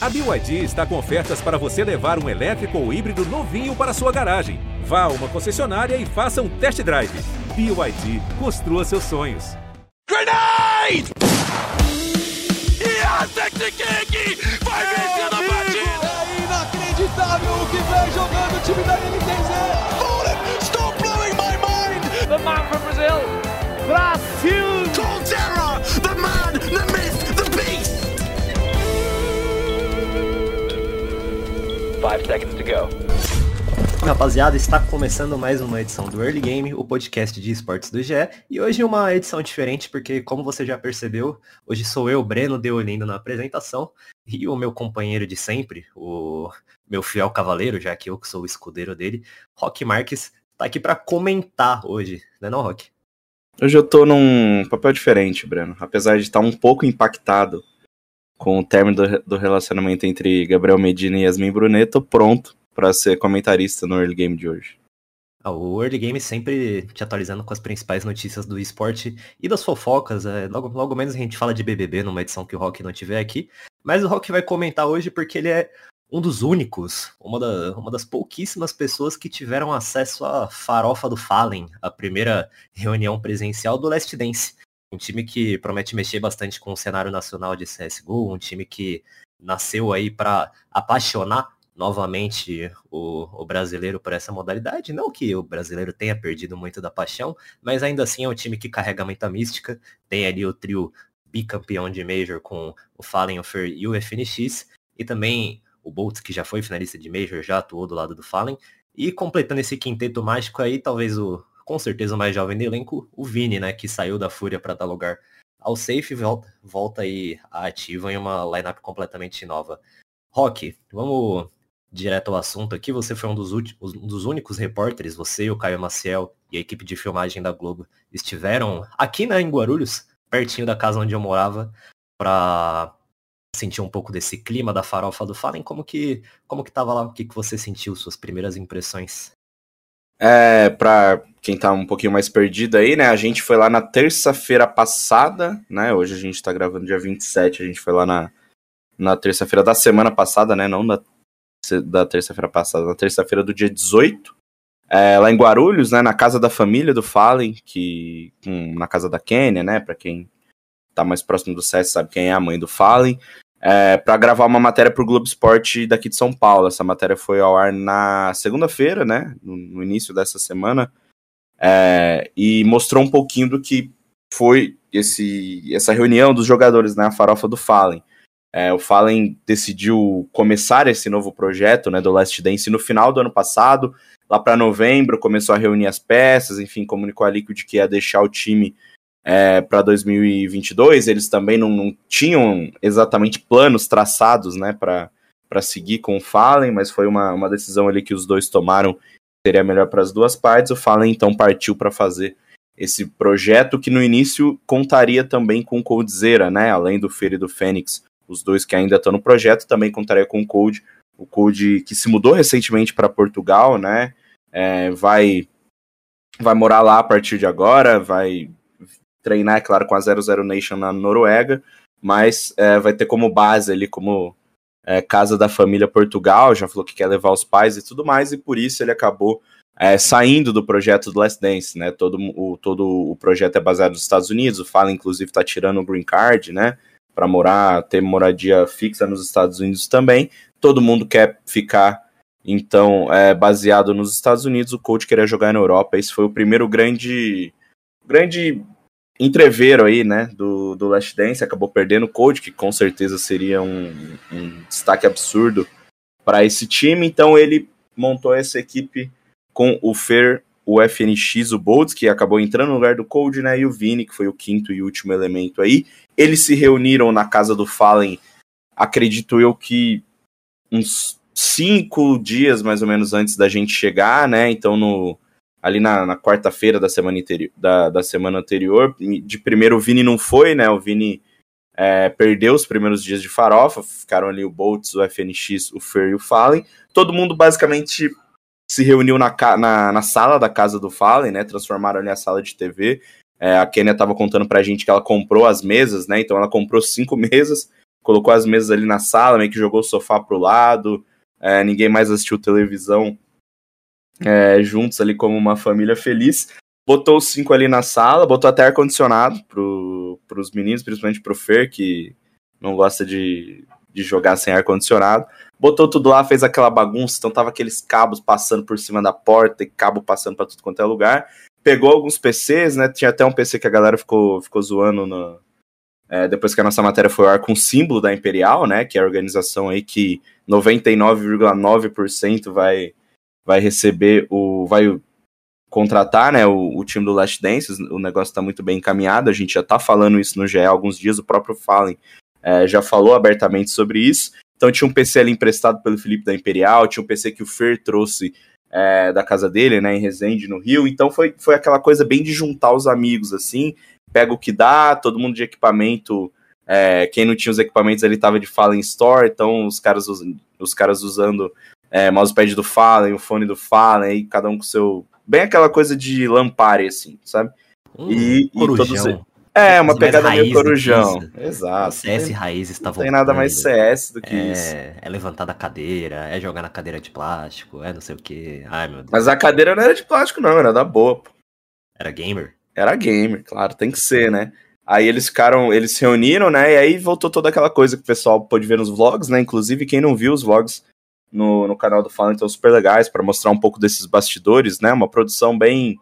A BYD está com ofertas para você levar um elétrico ou híbrido novinho para sua garagem. Vá a uma concessionária e faça um test drive. BYD, construa seus sonhos. Grenade! Yasekiki vai vencer a partida! É inacreditável o que vem jogando o time da NTZ! Hold Stop blowing my mind! The man from Brazil! Brasil! Colterra! The man, the myth, Five seconds to go. Rapaziada, está começando mais uma edição do Early Game, o podcast de esportes do GE. E hoje uma edição diferente, porque como você já percebeu, hoje sou eu, Breno Deolindo, na apresentação, e o meu companheiro de sempre, o meu fiel cavaleiro, já que eu que sou o escudeiro dele, Rock Marques, tá aqui para comentar hoje, né não, Rock? Hoje eu tô num papel diferente, Breno. Apesar de estar um pouco impactado com o término do, do relacionamento entre Gabriel Medina e Yasmin Brunet, tô pronto para ser comentarista no early game de hoje. Ah, o Early Game sempre te atualizando com as principais notícias do esporte e das fofocas. É, logo, logo menos a gente fala de BBB numa edição que o Rock não tiver aqui. Mas o Rock vai comentar hoje porque ele é um dos únicos, uma, da, uma das pouquíssimas pessoas que tiveram acesso à farofa do Fallen, a primeira reunião presencial do Last Dance. Um time que promete mexer bastante com o cenário nacional de CSGO, um time que nasceu aí para apaixonar novamente o, o, brasileiro por essa modalidade. Não que o brasileiro tenha perdido muito da paixão, mas ainda assim é um time que carrega muita mística. Tem ali o trio bicampeão de Major com o Fallen, o Fer e o FNX. E também o Boltz, que já foi finalista de Major, já atuou do lado do Fallen. E completando esse quinteto mágico aí, talvez o, com certeza o mais jovem do elenco, o Vini, né, que saiu da Fúria para dar lugar ao Safe, volta, volta aí ativa em uma lineup completamente nova. Rock, vamos direto ao assunto aqui, você foi um dos, últimos, um dos únicos repórteres, você, o Caio Maciel e a equipe de filmagem da Globo estiveram aqui né, em Guarulhos, pertinho da casa onde eu morava, para sentir um pouco desse clima da farofa do Fallen. Como que, como que tava lá? O que, que você sentiu, suas primeiras impressões? É, pra quem tá um pouquinho mais perdido aí, né, a gente foi lá na terça-feira passada, né, hoje a gente tá gravando dia 27, a gente foi lá na, na terça-feira da semana passada, né, não da da terça-feira passada, na terça-feira do dia 18, é, lá em Guarulhos, né, na casa da família do Fallen, que hum, na casa da Kênia, né, para quem tá mais próximo do CS sabe quem é a mãe do Fallen, é, para gravar uma matéria para o Globo Esporte daqui de São Paulo. Essa matéria foi ao ar na segunda-feira, né, no, no, início dessa semana, é, e mostrou um pouquinho do que foi esse, essa reunião dos jogadores, né, a farofa do Fallen. É, o Fallen decidiu começar esse novo projeto né, do Last Dance no final do ano passado. Lá para novembro, começou a reunir as peças, enfim, comunicou a Liquid que ia deixar o time é, para 2022. Eles também não, não, tinham exatamente planos traçados né, para seguir com o Fallen, mas foi uma, uma decisão ali que os dois tomaram seria melhor para as duas partes. O Fallen então partiu para fazer esse projeto que no início contaria também com o Coldzera, né, além do Fer e do Fênix os dois que ainda estão no projeto, também contaria com o Code, o Code que se mudou recentemente para Portugal, né? É, vai vai morar lá a partir de agora, vai treinar, é claro, com a 00 Nation na Noruega, mas é, vai ter como base ali, como é, casa da família Portugal, já falou que quer levar os pais e tudo mais, e por isso ele acabou é, saindo do projeto do Last Dance, né? Todo o, todo o projeto é baseado nos Estados Unidos, o Fala, inclusive, está tirando o green card, né? para morar, ter moradia fixa nos Estados Unidos também. Todo mundo quer ficar, então, é, baseado nos Estados Unidos. O coach queria jogar na Europa. Esse foi o primeiro grande, grande entreveiro aí, né, do, do Last Dance. Acabou perdendo o coach, que com certeza seria um, um destaque absurdo para esse time. Então, ele montou essa equipe com o Fer o FNX, o Boltz, que acabou entrando no lugar do Cold, né? E o Vini, que foi o quinto e último elemento aí. Eles se reuniram na casa do Fallen, acredito eu que uns cinco dias mais ou menos antes da gente chegar, né? Então, no, ali na, na quarta-feira da semana da, da semana anterior. De primeiro o Vini não foi, né? O Vini é, perdeu os primeiros dias de farofa, ficaram ali o Boltz, o FNX, o Fer e o Fallen. Todo mundo basicamente se reuniu na, na, na, sala da casa do Fallen, né? Transformaram ali a sala de TV. É, a Kenia estava contando pra gente que ela comprou as mesas, né? Então ela comprou cinco mesas colocou as mesas ali na sala, meio que jogou o sofá pro lado, é, ninguém mais assistiu televisão é, juntos ali como uma família feliz. Botou os cinco ali na sala, botou até ar-condicionado pro, pros meninos, principalmente pro Fer, que não gosta de, de jogar sem ar-condicionado. Botou tudo lá, fez aquela bagunça, então tava aqueles cabos passando por cima da porta e cabo passando para tudo quanto é lugar. Pegou alguns PCs, né? Tinha até um PC que a galera ficou, ficou zoando no, é, depois que a nossa matéria foi ao ar com o símbolo da Imperial, né? Que é a organização aí que 99,9% vai, vai receber o. vai contratar né, o, o, time do Last Dance, o negócio está muito bem encaminhado, a gente já está falando isso no GE há alguns dias, o próprio Fallen é, já falou abertamente sobre isso. Então tinha um PC ali emprestado pelo Felipe da Imperial, tinha um PC que o Fer trouxe é, da casa dele, né, em Resende, no Rio. Então foi, foi aquela coisa bem de juntar os amigos, assim, pega o que dá, todo mundo de equipamento. É, quem não tinha os equipamentos ali tava de Fallen Store, então os caras, os caras usando é, mousepad do Fallen, o fone do Fallen, aí cada um com seu. Bem aquela coisa de Lampare, assim, sabe? Hum, e, e todos. É, uma pegada meio corujão. Exato. CS tem, raiz está voltando. Não tem nada mais CS do que é, isso. É levantar da cadeira, é jogar na cadeira de plástico, é não sei o que. Ai, meu Deus. Mas a cadeira não era de plástico, não, era da boa. Pô. Era gamer? Era gamer, claro, tem que ser, né? Aí eles ficaram, eles se reuniram, né? E aí voltou toda aquela coisa que o pessoal pôde ver nos vlogs, né? Inclusive, quem não viu os vlogs no, no canal do Fallen estão super legais para mostrar um pouco desses bastidores, né? Uma produção bem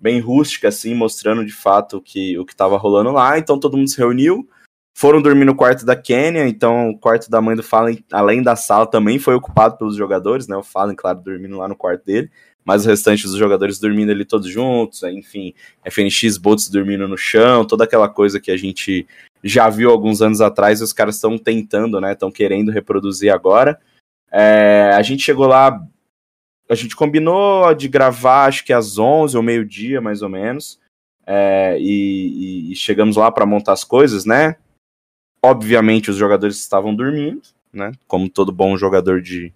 bem rústica, assim, mostrando de fato que, o que estava rolando lá. Então todo mundo se reuniu, foram dormir no quarto da Kenya, então o quarto da mãe do Fallen, além da sala, também foi ocupado pelos jogadores, né? O Fallen, claro, dormindo lá no quarto dele, mas o restante dos jogadores dormindo ali todos juntos, enfim, FNX Bots dormindo no chão, toda aquela coisa que a gente já viu alguns anos atrás e os caras estão tentando, né? Estão querendo reproduzir agora. É, a gente chegou lá a gente combinou de gravar, acho que às 11 ou meio-dia, mais ou menos. É, e, e, chegamos lá para montar as coisas, né? Obviamente os jogadores estavam dormindo, né? Como todo bom jogador de.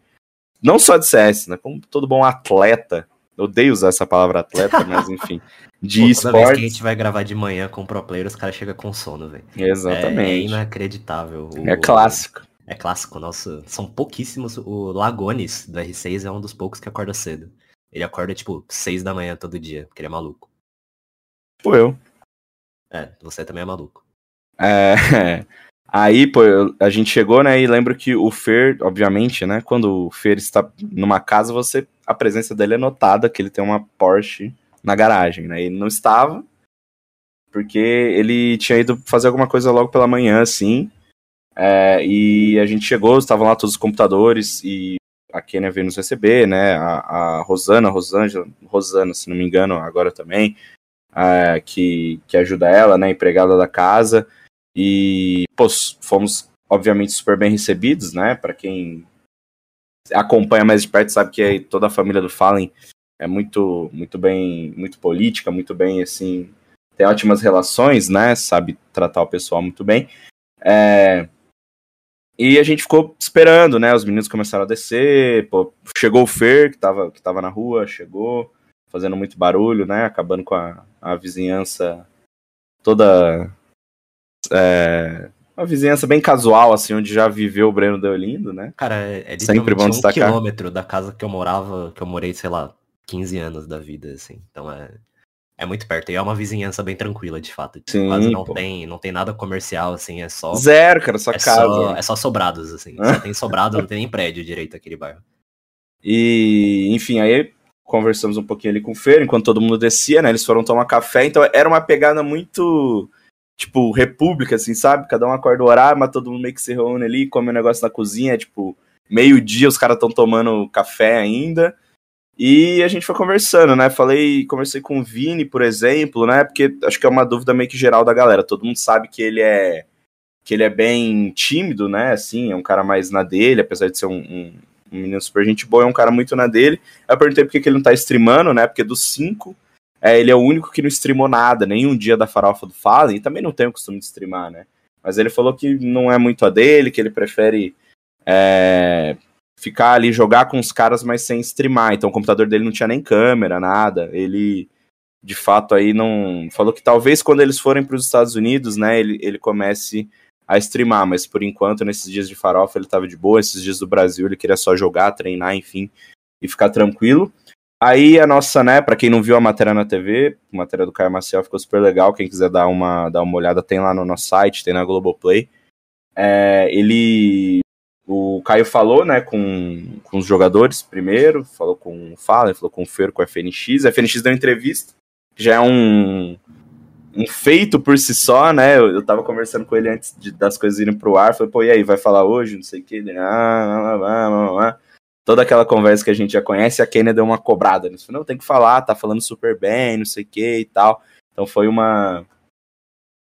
Não só de CS, né? Como todo bom atleta. Eu odeio usar essa palavra atleta, mas enfim. De esportes. Toda vez que a gente vai gravar de manhã com o pro player, os caras chegam com sono, velho. Exatamente. É, é inacreditável. O, é clássico. É clássico, nossa. São pouquíssimos. O Lagones do R6 é um dos poucos que acorda cedo. Ele acorda, tipo, 6 da manhã todo dia, porque ele é maluco. Pô, eu. É, você também é maluco. É. Aí, pô, a gente chegou, né, e lembro que o Fer, obviamente, né, quando o Fer está numa casa, você, a presença dele é notada, que ele tem uma Porsche na garagem, né, ele não estava, porque ele tinha ido fazer alguma coisa logo pela manhã, assim, é, e a gente chegou, estavam lá todos os computadores e a Kenia veio nos receber, né? A, a Rosana, Rosângela, Rosana, se não me engano, agora também, é, que, que ajuda ela, né? Empregada da casa. E, pô, fomos, obviamente, super bem recebidos, né? Para quem acompanha mais de perto sabe que toda a família do Fallen é muito, muito bem, muito política, muito bem, assim, tem ótimas relações, né? Sabe tratar o pessoal muito bem. É, e a gente ficou esperando, né? Os meninos começaram a descer, pô, chegou o Fer, que tava, que tava na rua, chegou, fazendo muito barulho, né? Acabando com a, a vizinhança toda. É, uma vizinhança bem casual, assim, onde já viveu o Breno Deolindo, né? Cara, é, é Sempre bom destacar. um quilômetro da casa que eu morava, que eu morei, sei lá, 15 anos da vida, assim. Então é. É muito perto. E é uma vizinhança bem tranquila, de fato. Sim, Quase não tem, não tem nada comercial, assim, é só. Zero, cara, só é casa. Só, é só sobrados, assim. só tem sobrado, não tem nem prédio direito aquele bairro. E, enfim, aí conversamos um pouquinho ali com o Fer, enquanto todo mundo descia, né? Eles foram tomar café, então era uma pegada muito. Tipo, república, assim, sabe? Cada um acorda o horário, mas todo mundo meio que se reúne ali, come um negócio na cozinha, tipo, meio-dia os caras estão tomando café ainda. E a gente foi conversando, né? Falei, conversei com o Vini, por exemplo, né? Porque acho que é uma dúvida meio que geral da galera. Todo mundo sabe que ele é que ele é bem tímido, né? Assim, é um cara mais na dele, apesar de ser um, um, um menino super gente boa, é um cara muito na dele. Eu perguntei por que ele não tá streamando, né? Porque dos cinco, é, ele é o único que não streamou nada, nenhum dia da farofa do Fallen, e também não tem o costume de streamar, né? Mas ele falou que não é muito a dele, que ele prefere é, ficar ali, jogar com os caras, mas sem streamar. Então o computador dele não tinha nem câmera, nada. Ele, de fato, aí não. Falou que talvez quando eles forem para os Estados Unidos, né, ele, ele comece a streamar, mas por enquanto, nesses dias de farofa, ele tava de boa, esses dias do Brasil, ele queria só jogar, treinar, enfim, e ficar tranquilo. Aí a nossa, né, para quem não viu a matéria na TV, a matéria do Caio Maciel ficou super legal, quem quiser dar uma, dar uma olhada, tem lá no nosso site, tem na Globoplay. É, ele, o Caio falou, né, com, com os jogadores primeiro, falou com o Fala, falou com o Fer, com a FNX, a FNX deu entrevista, já é um, um feito por si só, né? Eu, eu tava conversando com ele antes de, das coisas irem pro ar, falei, pô, e aí, vai falar hoje? Não sei o que. Ele, ah, ah, ah, ah, Toda aquela conversa que a gente já conhece, a Kenya deu uma cobrada. Ele falou, não, tem que falar, tá falando super bem, não sei o que e tal. Então foi uma.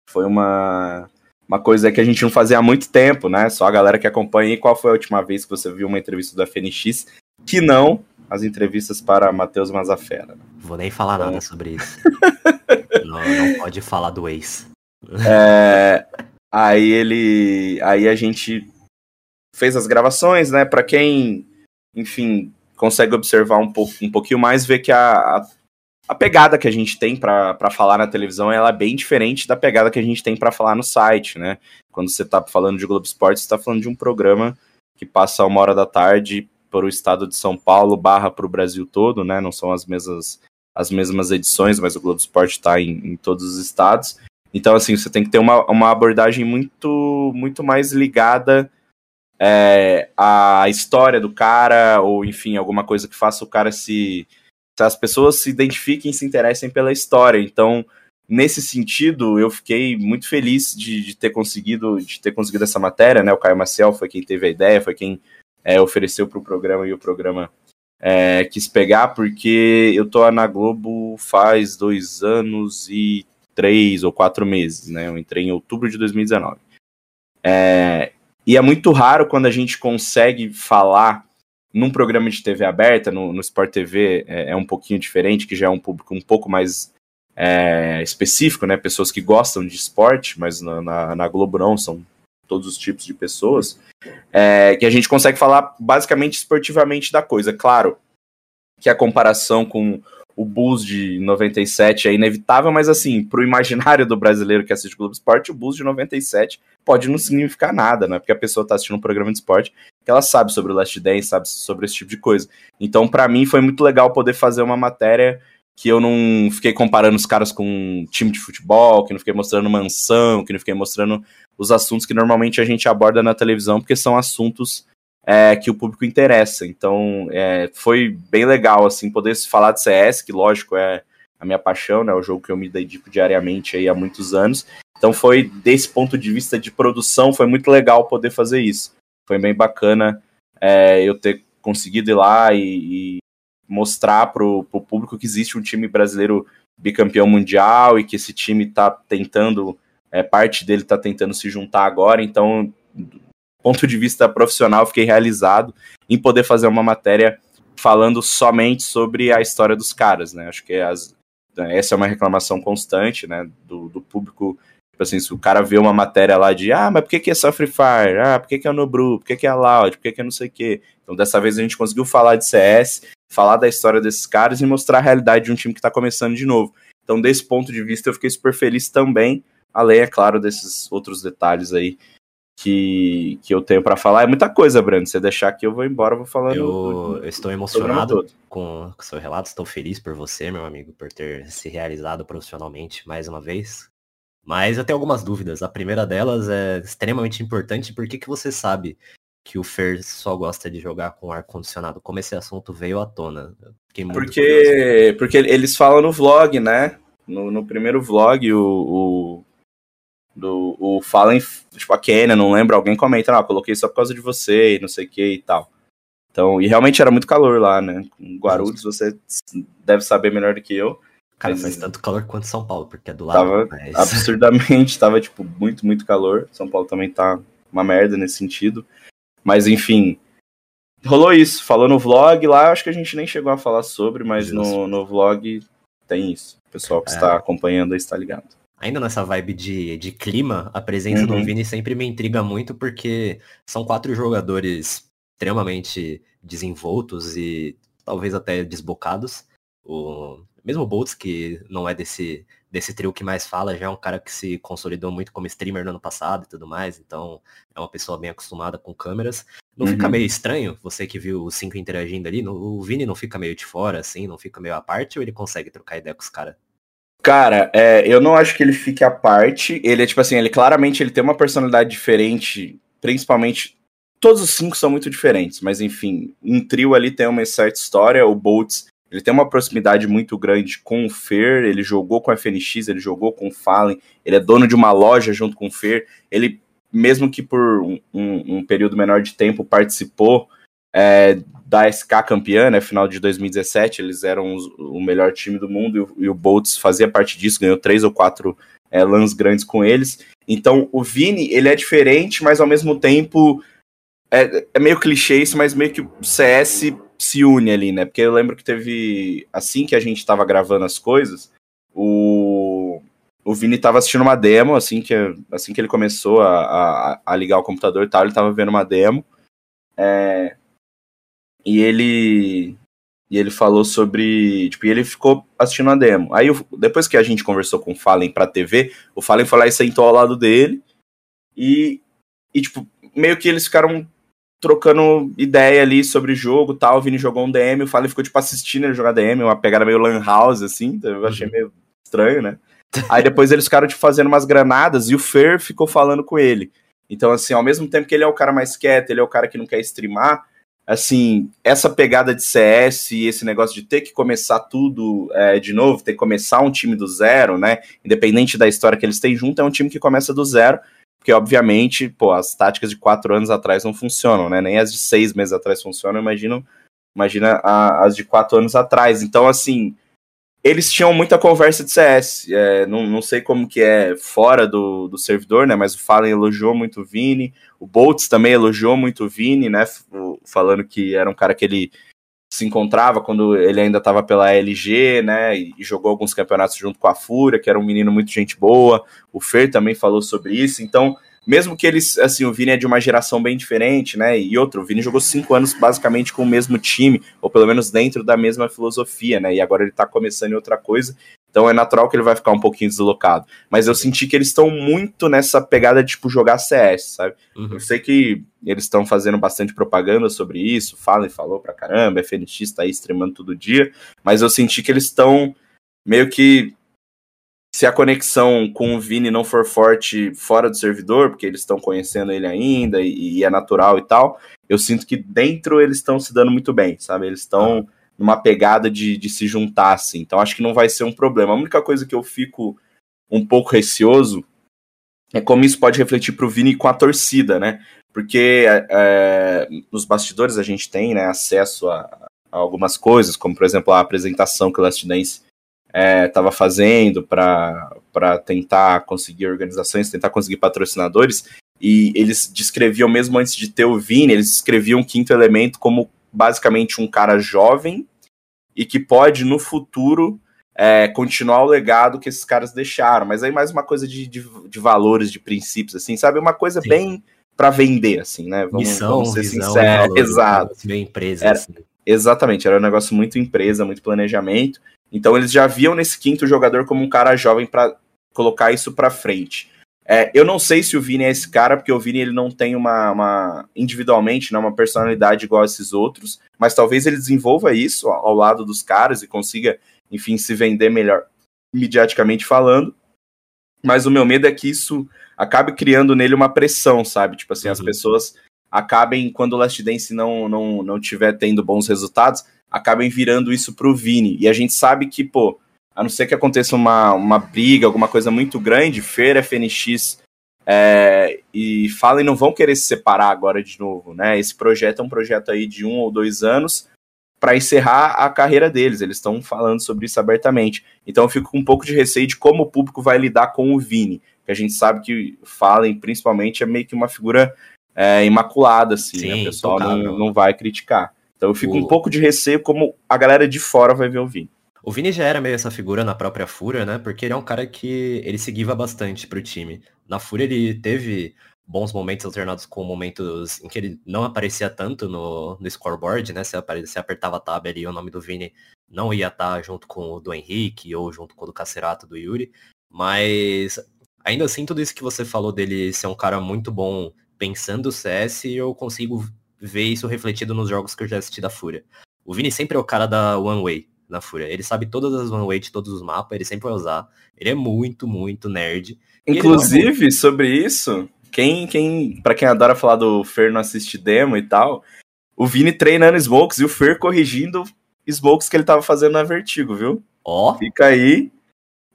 Foi uma. Uma coisa que a gente não fazia há muito tempo, né? Só a galera que acompanha. E qual foi a última vez que você viu uma entrevista do FNX que não as entrevistas para Matheus Mazafera? Vou nem falar nada então... sobre isso. não, não pode falar do ex. É, aí ele. Aí a gente fez as gravações, né? Para quem, enfim, consegue observar um, pouco, um pouquinho mais, vê que a, a, a pegada que a gente tem para falar na televisão ela é bem diferente da pegada que a gente tem para falar no site, né? Quando você tá falando de Globo Esporte, você tá falando de um programa que passa uma hora da tarde para o estado de São Paulo barra para o Brasil todo, né? Não são as mesmas as mesmas edições, mas o Globo Esporte está em, em, todos os estados. Então, assim, você tem que ter uma, uma abordagem muito, muito mais ligada é, à história do cara, ou enfim, alguma coisa que faça o cara se. Se as pessoas se identifiquem e se interessem pela história. Então, nesse sentido, eu fiquei muito feliz de, de, ter conseguido de ter conseguido essa matéria, né? O Caio Maciel foi quem teve a ideia, foi quem é, ofereceu para o programa e o programa é, quis pegar porque eu tô na Globo faz dois anos e três ou quatro meses, né? Eu entrei em outubro de 2019. É, e é muito raro quando a gente consegue falar num programa de TV aberta, no, no Sport TV é, é, um pouquinho diferente, que já é um público um pouco mais é, específico, né? Pessoas que gostam de esporte, mas na, na, na Globo não, são todos os tipos de pessoas, é, que a gente consegue falar basicamente esportivamente da coisa. Claro que a comparação com o Bulls de 97 é inevitável, mas assim, pro imaginário do brasileiro que assiste o Globo Esporte, o Bulls de 97 pode não significar nada, né? Porque a pessoa tá assistindo um programa de esporte que ela sabe sobre o Last Dance, sabe sobre esse tipo de coisa. Então, para mim, foi muito legal poder fazer uma matéria que eu não fiquei comparando os caras com um time de futebol, que não fiquei mostrando mansão, que não fiquei mostrando os assuntos que normalmente a gente aborda na televisão, porque são assuntos é, que o público interessa. Então, é, foi bem legal, assim, poder falar de CS, que lógico é a minha paixão, né, o jogo que eu me dedico diariamente aí há muitos anos. Então, foi desse ponto de vista de produção, foi muito legal poder fazer isso. Foi bem bacana é, eu ter conseguido ir lá e, e mostrar para o público que existe um time brasileiro bicampeão mundial e que esse time está tentando, é, parte dele está tentando se juntar agora. Então, do ponto de vista profissional, fiquei realizado em poder fazer uma matéria falando somente sobre a história dos caras, né? Acho que as, essa é uma reclamação constante, né, do, do público Tipo assim, se o cara vê uma matéria lá de, ah, mas por que, que é só Free Fire? Ah, por que, que é Nobru? Por que, que é Loud? Por que, que é não sei o quê? Então, dessa vez a gente conseguiu falar de CS, falar da história desses caras e mostrar a realidade de um time que tá começando de novo. Então, desse ponto de vista, eu fiquei super feliz também, além, é claro, desses outros detalhes aí que, que eu tenho para falar. É muita coisa, Brando. Se você deixar aqui, eu vou embora, vou falando. Eu, do, eu estou emocionado com o seu relato, estou feliz por você, meu amigo, por ter se realizado profissionalmente mais uma vez. Mas eu tenho algumas dúvidas. A primeira delas é extremamente importante. Por que, que você sabe que o Fer só gosta de jogar com ar-condicionado? Como esse assunto veio à tona? Porque, porque eles falam no vlog, né? No, no primeiro vlog, o, o, do, o Fallen, tipo, a Kenya, não lembro, alguém comenta, ah, coloquei só por causa de você e não sei o que e tal. Então, e realmente era muito calor lá, né? Com Guarulhos, você deve saber melhor do que eu. Cara, faz tanto calor quanto São Paulo, porque é do lado. Tava mas... absurdamente, tava, tipo, muito, muito calor. São Paulo também tá uma merda nesse sentido. Mas, enfim, rolou isso. Falou no vlog lá, acho que a gente nem chegou a falar sobre, mas no, no vlog tem isso. O pessoal que é. está acompanhando aí está ligado. Ainda nessa vibe de, de clima, a presença uhum. do Vini sempre me intriga muito, porque são quatro jogadores extremamente desenvoltos e talvez até desbocados. O, mesmo o Boltz, que não é desse, desse trio que mais fala, já é um cara que se consolidou muito como streamer no ano passado e tudo mais, então é uma pessoa bem acostumada com câmeras. Não uhum. fica meio estranho, você que viu os cinco interagindo ali, o Vini não fica meio de fora, assim, não fica meio à parte, ou ele consegue trocar ideia com os caras? Cara, é, eu não acho que ele fique à parte. Ele é tipo assim, ele claramente ele tem uma personalidade diferente, principalmente. Todos os cinco são muito diferentes, mas enfim, um trio ali tem uma certa história. O Boltz, ele tem uma proximidade muito grande com o Fer, ele jogou com a FNX, ele jogou com o Fallen, ele é dono de uma loja junto com o Fer. Ele, mesmo que por um, um período menor de tempo, participou é, da SK campeã, né, final de 2017, eles eram os, o melhor time do mundo e o, e o Boltz fazia parte disso, ganhou três ou quatro é, lãs grandes com eles. Então o Vini, ele é diferente, mas ao mesmo tempo é, é, meio clichê isso, mas meio que o CS se une ali, né? Porque eu lembro que teve, assim que a gente tava gravando as coisas, o, o Vini tava assistindo uma demo, assim que, assim que ele começou a, a, a ligar o computador e tal, ele tava vendo uma demo. É, e ele e ele falou sobre, tipo, e ele ficou assistindo a demo. Aí depois que a gente conversou com o Fallen pra TV, o Fallen foi lá e sentou ao lado dele e e tipo, meio que eles ficaram trocando ideia ali sobre jogo, tal, o Vini jogou um DM, o Fallen ficou tipo assistindo ele jogar DM, uma pegada meio lan house assim, então eu achei uhum. meio estranho, né? Aí depois eles ficaram tipo fazendo umas granadas e o Fer ficou falando com ele. Então assim, ao mesmo tempo que ele é o cara mais quieto, ele é o cara que não quer streamar, assim, essa pegada de CS e esse negócio de ter que começar tudo é, de novo, ter que começar um time do zero, né? Independente da história que eles têm junto, é um time que começa do zero, porque obviamente, pô, as táticas de quatro anos atrás não funcionam, né? Nem as de seis meses atrás funcionam, imagino, imagina a, as de quatro anos atrás. Então, assim, eles tinham muita conversa de CS. É, não, não sei como que é fora do, do servidor, né? Mas o Fallen elogiou muito o Vini. O Boltz também elogiou muito o Vini, né? Falando que era um cara que ele se encontrava quando ele ainda estava pela LG, né? E, jogou alguns campeonatos junto com a Fúria, que era um menino muito gente boa. O Fer também falou sobre isso. Então, mesmo que eles, assim, o Vini é de uma geração bem diferente, né? E outro, o Vini jogou cinco anos basicamente com o mesmo time, ou pelo menos dentro da mesma filosofia, né? E agora ele tá começando em outra coisa. Então é natural que ele vai ficar um pouquinho deslocado. Mas eu senti que eles estão muito nessa pegada de, tipo, jogar CS, sabe? Uhum. Eu sei que eles estão fazendo bastante propaganda sobre isso, fala e falou pra caramba, FNX tá aí streamando todo dia, mas eu senti que eles estão meio que se a conexão com o Vini não for forte fora do servidor, porque eles estão conhecendo ele ainda e, e, é natural e tal, eu sinto que dentro eles estão se dando muito bem, sabe? Eles estão numa pegada de, de se juntar, assim. Então acho que não vai ser um problema. A única coisa que eu fico um pouco receoso é como isso pode refletir para o Vini com a torcida, né? Porque é, nos bastidores a gente tem né, acesso a, a, algumas coisas, como por exemplo a apresentação que o Last Dance estava é, fazendo para tentar conseguir organizações, tentar conseguir patrocinadores, e eles descreviam, mesmo antes de ter o Vini, eles descreviam o quinto elemento como basicamente um cara jovem e que pode, no futuro, é, continuar o legado que esses caras deixaram. Mas aí mais uma coisa de, de, de valores, de princípios, assim, sabe? Uma coisa Sim. bem para vender, assim, né? Vamos, Missão, vamos ser sinceros. Exato. Meio empresa, era, assim. Exatamente, era um negócio muito empresa, muito planejamento. Então eles já viam nesse quinto jogador como um cara jovem para colocar isso para frente. É, eu não sei se o Vini é esse cara, porque o Vini ele não tem uma, uma individualmente, né, uma personalidade igual a esses outros, mas talvez ele desenvolva isso ao lado dos caras e consiga, enfim, se vender melhor, mediaticamente falando. Mas o meu medo é que isso acabe criando nele uma pressão, sabe? Tipo assim, uhum. as pessoas acabem, quando o Last Dance não, não, não tiver tendo bons resultados, acabem virando isso pro Vini. E a gente sabe que, pô, a não ser que aconteça uma, uma briga, alguma coisa muito grande, Feira, FNX é, e Fallen não vão querer se separar agora de novo, né? Esse projeto é um projeto aí de um ou dois anos para encerrar a carreira deles. Eles estão falando sobre isso abertamente. Então eu fico com um pouco de receio de como o público vai lidar com o Vini. Que a gente sabe que Fallen, principalmente, é meio que uma figura é, imaculada, assim, né? Sim, né? O pessoal não, não vai criticar. Então eu fico o... um pouco de receio como a galera de fora vai ver o Vini. O Vini já era meio essa figura na própria Fúria, né? Porque ele é um cara que ele seguia bastante pro time. Na Fúria ele teve bons momentos alternados com momentos em que ele não aparecia tanto no, no scoreboard, né? Se, se apertava a tab ali, o nome do Vini não ia estar junto com o do Henrique ou junto com o do Cacerato do Yuri, mas ainda assim tudo isso que você falou dele ser um cara muito bom pensando o CS, eu consigo ver isso refletido nos jogos que eu já assisti da Fúria. O Vini sempre é o cara da One Way na Fúria. Ele sabe todas as One Way de todos os mapas, ele sempre vai usar. Ele é muito, muito nerd. Inclusive, não... sobre isso, quem, quem, para quem adora falar do Fer não assiste demo e tal, o Vini treinando Smokes e o Fer corrigindo Smokes que ele tava fazendo na Vertigo, viu? Ó. Oh. Fica aí.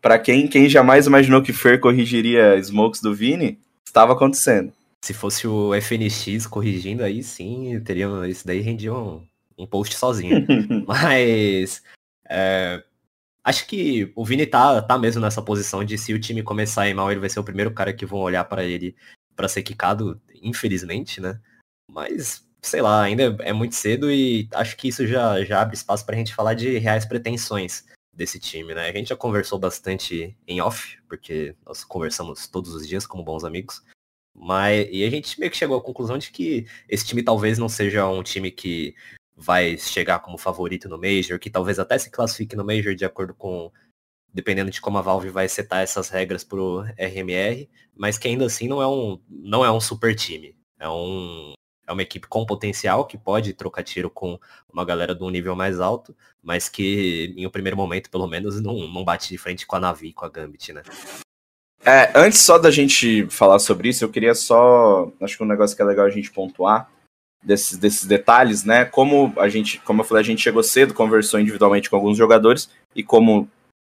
Pra quem, quem jamais imaginou que Fer corrigiria Smokes do Vini, estava acontecendo. Se fosse o FNX corrigindo aí, sim, teria, isso daí rendia um, um post sozinho. Mas é, acho que o Vini tá, tá mesmo nessa posição de se o time começar a ir mal, ele vai ser o primeiro cara que vão olhar para ele para ser quicado, infelizmente, né? Mas, sei lá, ainda é muito cedo e acho que isso já, já abre espaço pra gente falar de reais pretensões desse time, né? A gente já conversou bastante em off, porque nós conversamos todos os dias como bons amigos. Mas e a gente meio que chegou à conclusão de que esse time talvez não seja um time que vai chegar como favorito no Major, que talvez até se classifique no Major de acordo com dependendo de como a Valve vai setar essas regras pro RMR, mas que ainda assim não é um não é um super time. É um é uma equipe com potencial que pode trocar tiro com uma galera de um nível mais alto, mas que em um primeiro momento, pelo menos, não, não bate de frente com a Navi, com a Gambit, né? É, antes só da gente falar sobre isso, eu queria só. Acho que um negócio que é legal a gente pontuar desses, desses detalhes, né? Como a gente, como eu falei, a gente chegou cedo, conversou individualmente com alguns jogadores, e como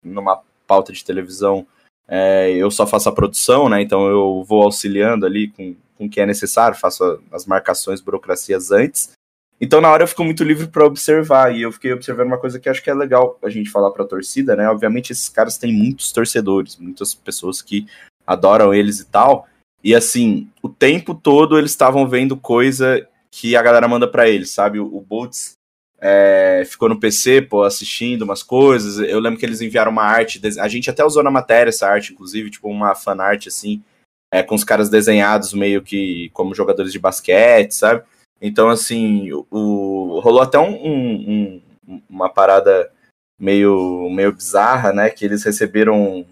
numa pauta de televisão é, eu só faço a produção, né? Então eu vou auxiliando ali com, com o que é necessário, faço a, as marcações, burocracias antes. Então na hora eu fico muito livre para observar, e eu fiquei observando uma coisa que acho que é legal a gente falar para a torcida, né? Obviamente esses caras têm muitos torcedores, muitas pessoas que adoram eles e tal. E assim, o tempo todo eles estavam vendo coisa que a galera manda para eles, sabe? O, o Boltz é, ficou no PC, pô, assistindo umas coisas. Eu lembro que eles enviaram uma arte, a gente até usou na matéria essa arte, inclusive, tipo uma fanart assim, é, com os caras desenhados meio que como jogadores de basquete, sabe? Então, assim, o, rolou até um, um, um, uma parada meio, meio bizarra, né? Que eles receberam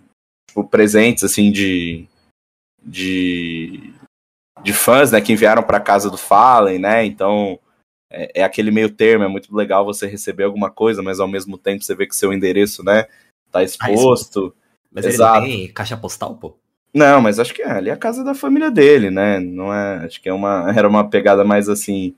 tipo, presentes, assim, de, de de fãs, né, que enviaram para casa do Fallen, né? Então é, é, aquele meio termo, é muito legal você receber alguma coisa, mas ao mesmo tempo você vê que seu endereço, né, tá exposto. Ah, mas Exato. ele tem caixa postal, pô? Não, mas acho que é, ali é a casa da família dele, né? Não é, acho que é uma era uma pegada mais assim,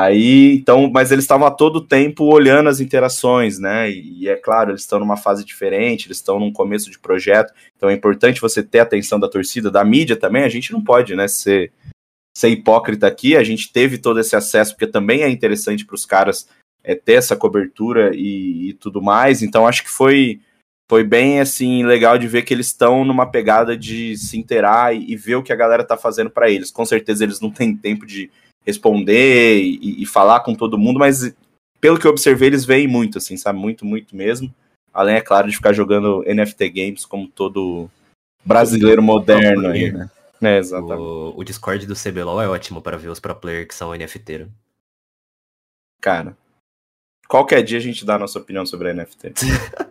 Aí, então, mas eles estavam a todo tempo olhando as interações, né? E, e, é claro, eles estão numa fase diferente, eles estão num começo de projeto, então é importante você ter a atenção da torcida, da mídia também. A gente não pode, né, ser, ser hipócrita aqui. A gente teve todo esse acesso, porque também é interessante para os caras é, ter essa cobertura e, e tudo mais. Então, acho que foi foi bem assim legal de ver que eles estão numa pegada de se inteirar e, e ver o que a galera tá fazendo para eles. Com certeza eles não têm tempo de responder e, e, falar com todo mundo, mas pelo que eu observei, eles veem muito, assim, sabe? Muito, muito mesmo. Além, é claro, de ficar jogando NFT Games como todo brasileiro moderno aí, né? É, exatamente. O, o, Discord do CBLOL é ótimo para ver os pro players que são NFT. Cara, qualquer dia a gente dá a nossa opinião sobre NFT.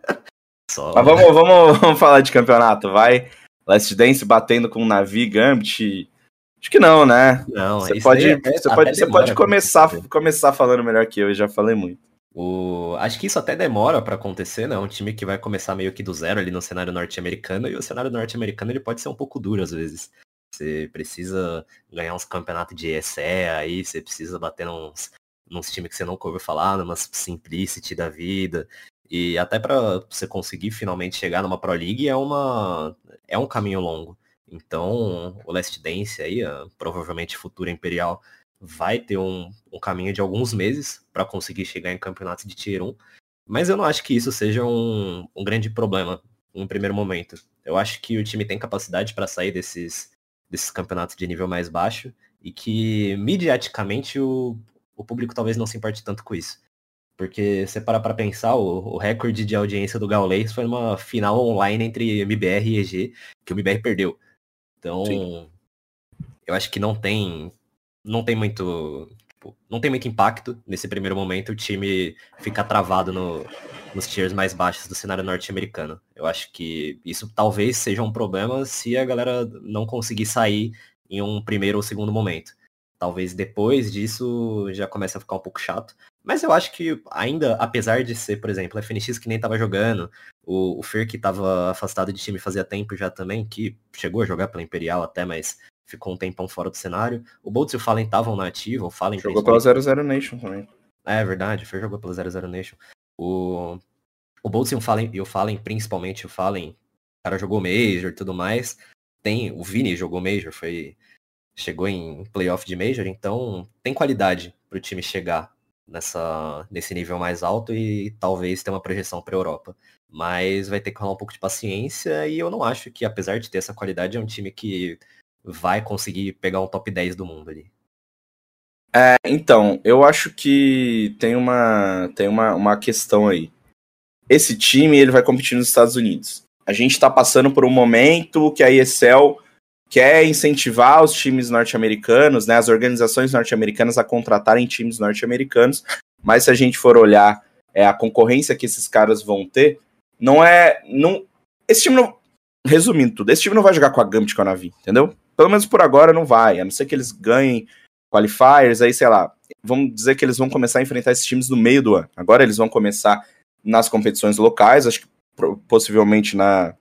Só... Mas vamos, vamos, vamos falar de campeonato, vai. Last Dance batendo com o Navi, Gambit, Acho que não, né? Não, você pode, até, você pode, você pode começar, começar falando melhor que eu, eu já falei muito. O... Acho que isso até demora para acontecer, né? É um time que vai começar meio que do zero ali no cenário norte-americano, e o cenário norte-americano ele pode ser um pouco duro às vezes. Você precisa ganhar uns campeonatos de ESE aí, você precisa bater nos, nos times que você nunca ouviu falar, numas Simplicity da vida. E até para você conseguir finalmente chegar numa Pro League é uma é um caminho longo. Então, o Last Dance aí, provavelmente futuro Imperial, vai ter um, um caminho de alguns meses para conseguir chegar em campeonatos de Tier 1. Mas eu não acho que isso seja um, um grande problema no primeiro momento. Eu acho que o time tem capacidade para sair desses, desses campeonatos de nível mais baixo e que, mediaticamente, o, o público talvez não se importe tanto com isso. Porque você para para pensar, o, o, recorde de audiência do Gaules foi uma final online entre MBR e EG, que o MBR perdeu. Então, Sim. eu acho que não tem não tem muito Tipo, não tem muito impacto nesse primeiro momento, o time fica travado no, nos tiers mais baixos do cenário norte-americano. Eu acho que isso talvez seja um problema se a galera não conseguir sair em um primeiro ou segundo momento. Talvez depois disso já comece a ficar um pouco chato. Mas eu acho que ainda, apesar de ser, por exemplo, a FNX que nem tava jogando, o, o Fer que tava afastado de time fazia tempo já também, que chegou a jogar pela Imperial até, mas ficou um tempão fora do cenário. O Boltz e o Fallen estavam na ativa, o Fallen Jogou pela 00 Nation também. É verdade, o Fer jogou pela 00 Nation. O, o Boltz e o Fallen, e o Fallen, principalmente o Fallen, o cara jogou Major e tudo mais. Tem, o Vini jogou Major, foi chegou em playoff de Major, então tem qualidade para o time chegar nessa, nesse nível mais alto e talvez ter uma projeção para a Europa. Mas vai ter que rolar um pouco de paciência e eu não acho que, apesar de ter essa qualidade, é um time que vai conseguir pegar um top 10 do mundo ali. É, então, eu acho que tem uma, tem uma, uma questão aí. Esse time ele vai competir nos Estados Unidos. A gente está passando por um momento que a ESL quer incentivar os times norte-americanos, né, as organizações norte-americanas a contratarem times norte-americanos, mas se a gente for olhar é, a concorrência que esses caras vão ter, não é. Não, esse time não. Resumindo tudo, esse time não vai jogar com a Gambit com a Navi, entendeu? Pelo menos por agora não vai, a não ser que eles ganhem qualifiers, aí sei lá. Vamos dizer que eles vão começar a enfrentar esses times no meio do ano. Agora eles vão começar nas competições locais, acho que possivelmente na,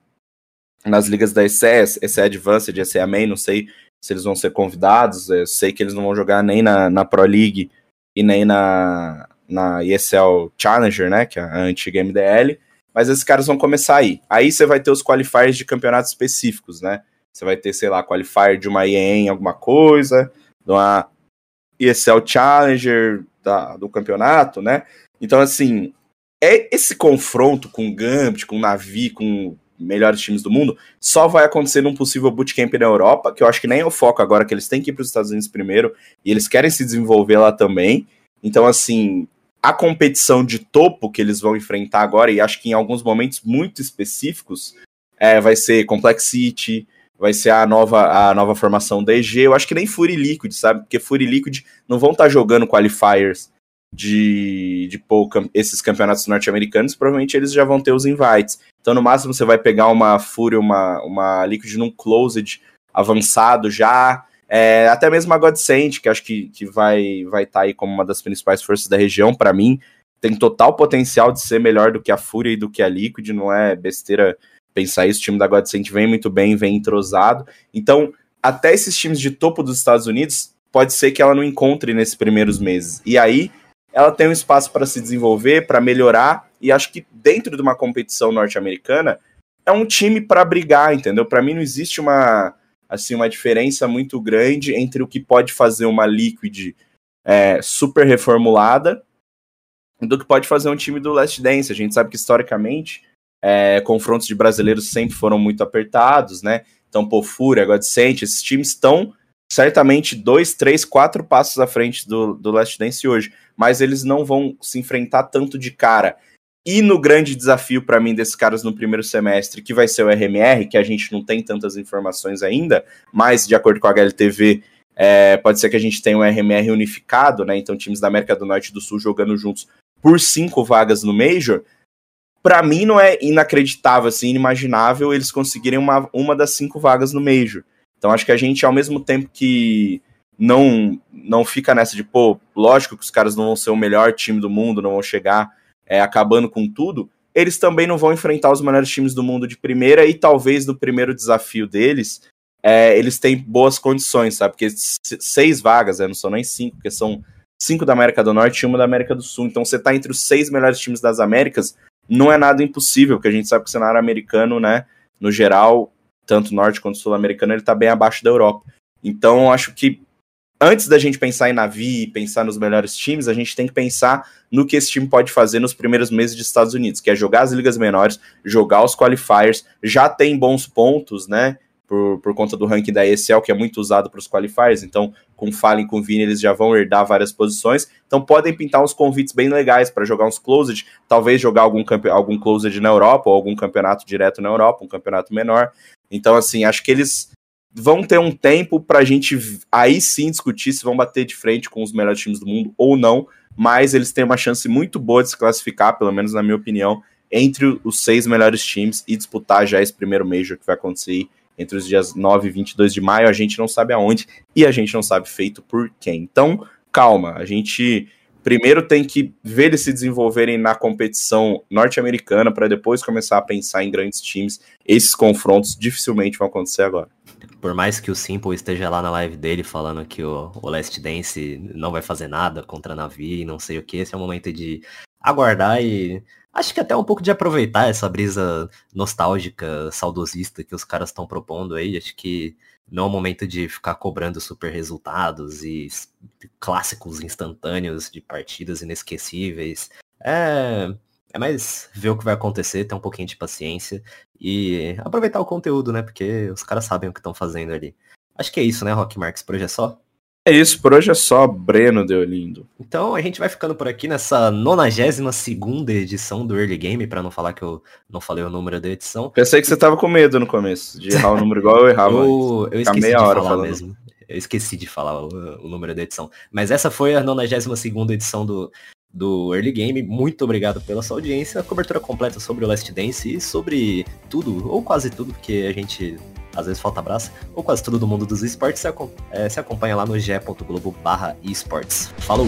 nas ligas da ECE, ECE Advanced, ECE Main, não sei se eles vão ser convidados, eu sei que eles não vão jogar nem na, na Pro League e nem na, na ESL Challenger, né, que é a antiga MDL, mas esses caras vão começar aí. Aí você vai ter os qualifiers de campeonatos específicos, né, você vai ter, sei lá, qualifier de uma IEM alguma coisa, de uma ESL Challenger da, do campeonato, né, então assim, é esse confronto com Gambit, com Navi, com melhores times do mundo, só vai acontecer num possível bootcamp na Europa, que eu acho que nem é o foco agora, que eles têm que ir para os Estados Unidos primeiro, e eles querem se desenvolver lá também. Então, assim, a competição de topo que eles vão enfrentar agora, e acho que em alguns momentos muito específicos, é, vai ser Complexity, vai ser a nova, a nova formação da EG. Eu acho que nem Fury Liquid, sabe? Porque Fury Liquid não vão estar tá jogando qualifiers de, de esses campeonatos norte-americanos, provavelmente eles já vão ter os invites. Então, no máximo, você vai pegar uma Fúria, uma, uma Liquid num Closed avançado já. É, até mesmo a Godsend, que acho que, que vai estar vai tá aí como uma das principais forças da região, para mim, tem total potencial de ser melhor do que a Fúria e do que a Liquid, não é besteira pensar isso. O time da Godsend vem muito bem, vem entrosado. Então, até esses times de topo dos Estados Unidos, pode ser que ela não encontre nesses primeiros meses. E aí, ela tem um espaço para se desenvolver, para melhorar, e acho que dentro de uma competição norte-americana é um time para brigar, entendeu? Para mim não existe uma assim uma diferença muito grande entre o que pode fazer uma Liquid é, super reformulada do que pode fazer um time do Last Dance. A gente sabe que historicamente é, confrontos de brasileiros sempre foram muito apertados, né? Então, pô, Fúria, Godsent, esses times estão certamente dois, três, quatro passos à frente do, do Last Dance hoje mas eles não vão se enfrentar tanto de cara. E no grande desafio para mim desses caras no primeiro semestre, que vai ser o RMR, que a gente não tem tantas informações ainda, mas de acordo com a HLTV, é, pode ser que a gente tenha um RMR unificado, né? Então, times da América do Norte e do Sul jogando juntos por cinco vagas no Major. Para mim, não é inacreditável, assim, inimaginável eles conseguirem uma, uma das cinco vagas no Major. Então, acho que a gente, ao mesmo tempo que não não fica nessa de, pô, lógico que os caras não vão ser o melhor time do mundo, não vão chegar é, acabando com tudo, eles também não vão enfrentar os melhores times do mundo de primeira e talvez no primeiro desafio deles é, eles têm boas condições, sabe? Porque seis vagas, né, não são nem cinco, porque são cinco da América do Norte e uma da América do Sul. Então você tá entre os seis melhores times das Américas, não é nada impossível, porque a gente sabe que o cenário americano, né, no geral, tanto norte quanto sul-americano, ele tá bem abaixo da Europa. Então, acho que antes da gente pensar em Navi, pensar nos melhores times, a gente tem que pensar no que esse time pode fazer nos primeiros meses de Estados Unidos, que é jogar as ligas menores, jogar os qualifiers, já tem bons pontos, né? Por, por conta do ranking da ESL, que é muito usado para os qualifiers, então com Fallen e com Vini eles já vão herdar várias posições, então podem pintar uns convites bem legais para jogar uns closed, talvez jogar algum, algum closed na Europa, ou algum campeonato direto na Europa, um campeonato menor, então assim, acho que eles vão ter um tempo pra gente aí sim discutir se vão bater de frente com os melhores times do mundo ou não, mas eles têm uma chance muito boa de se classificar, pelo menos na minha opinião, entre os seis melhores times e disputar já esse primeiro Major que vai acontecer entre os dias 9 e 22 de maio. A gente não sabe aonde e a gente não sabe feito por quem. Então, calma, a gente primeiro tem que ver eles se desenvolverem na competição norte-americana para depois começar a pensar em grandes times. Esses confrontos dificilmente vão acontecer agora. Por mais que o Simple esteja lá na live dele falando que o, o Last Dance não vai fazer nada contra a Navi e não sei o que, esse é o momento de aguardar e acho que até um pouco de aproveitar essa brisa nostálgica, saudosista que os caras estão propondo aí. Acho que não é o momento de ficar cobrando super resultados e clássicos instantâneos de partidas inesquecíveis. É, é mais ver o que vai acontecer, ter um pouquinho de paciência e aproveitar o conteúdo, né? Porque os caras sabem o que estão fazendo ali. Acho que é isso, né, Rock Marques? Por hoje é só? É isso, por hoje é só, Breno Deolindo. Então a gente vai ficando por aqui nessa 92 edição do Early Game, para não falar que eu não falei o número da edição. Pensei que você tava com medo no começo, de errar o número igual eu errava. eu, eu esqueci de falar falando. mesmo. Eu esqueci de falar o, o, número da edição. Mas essa foi a 92 edição do, do Early Game. Muito obrigado pela sua audiência. A cobertura completa sobre o Last Dance e sobre tudo, ou quase tudo, porque a gente às vezes falta abraço, ou quase tudo do mundo dos esportes, se, se acompanha lá no ge.globo barra esportes. Falou!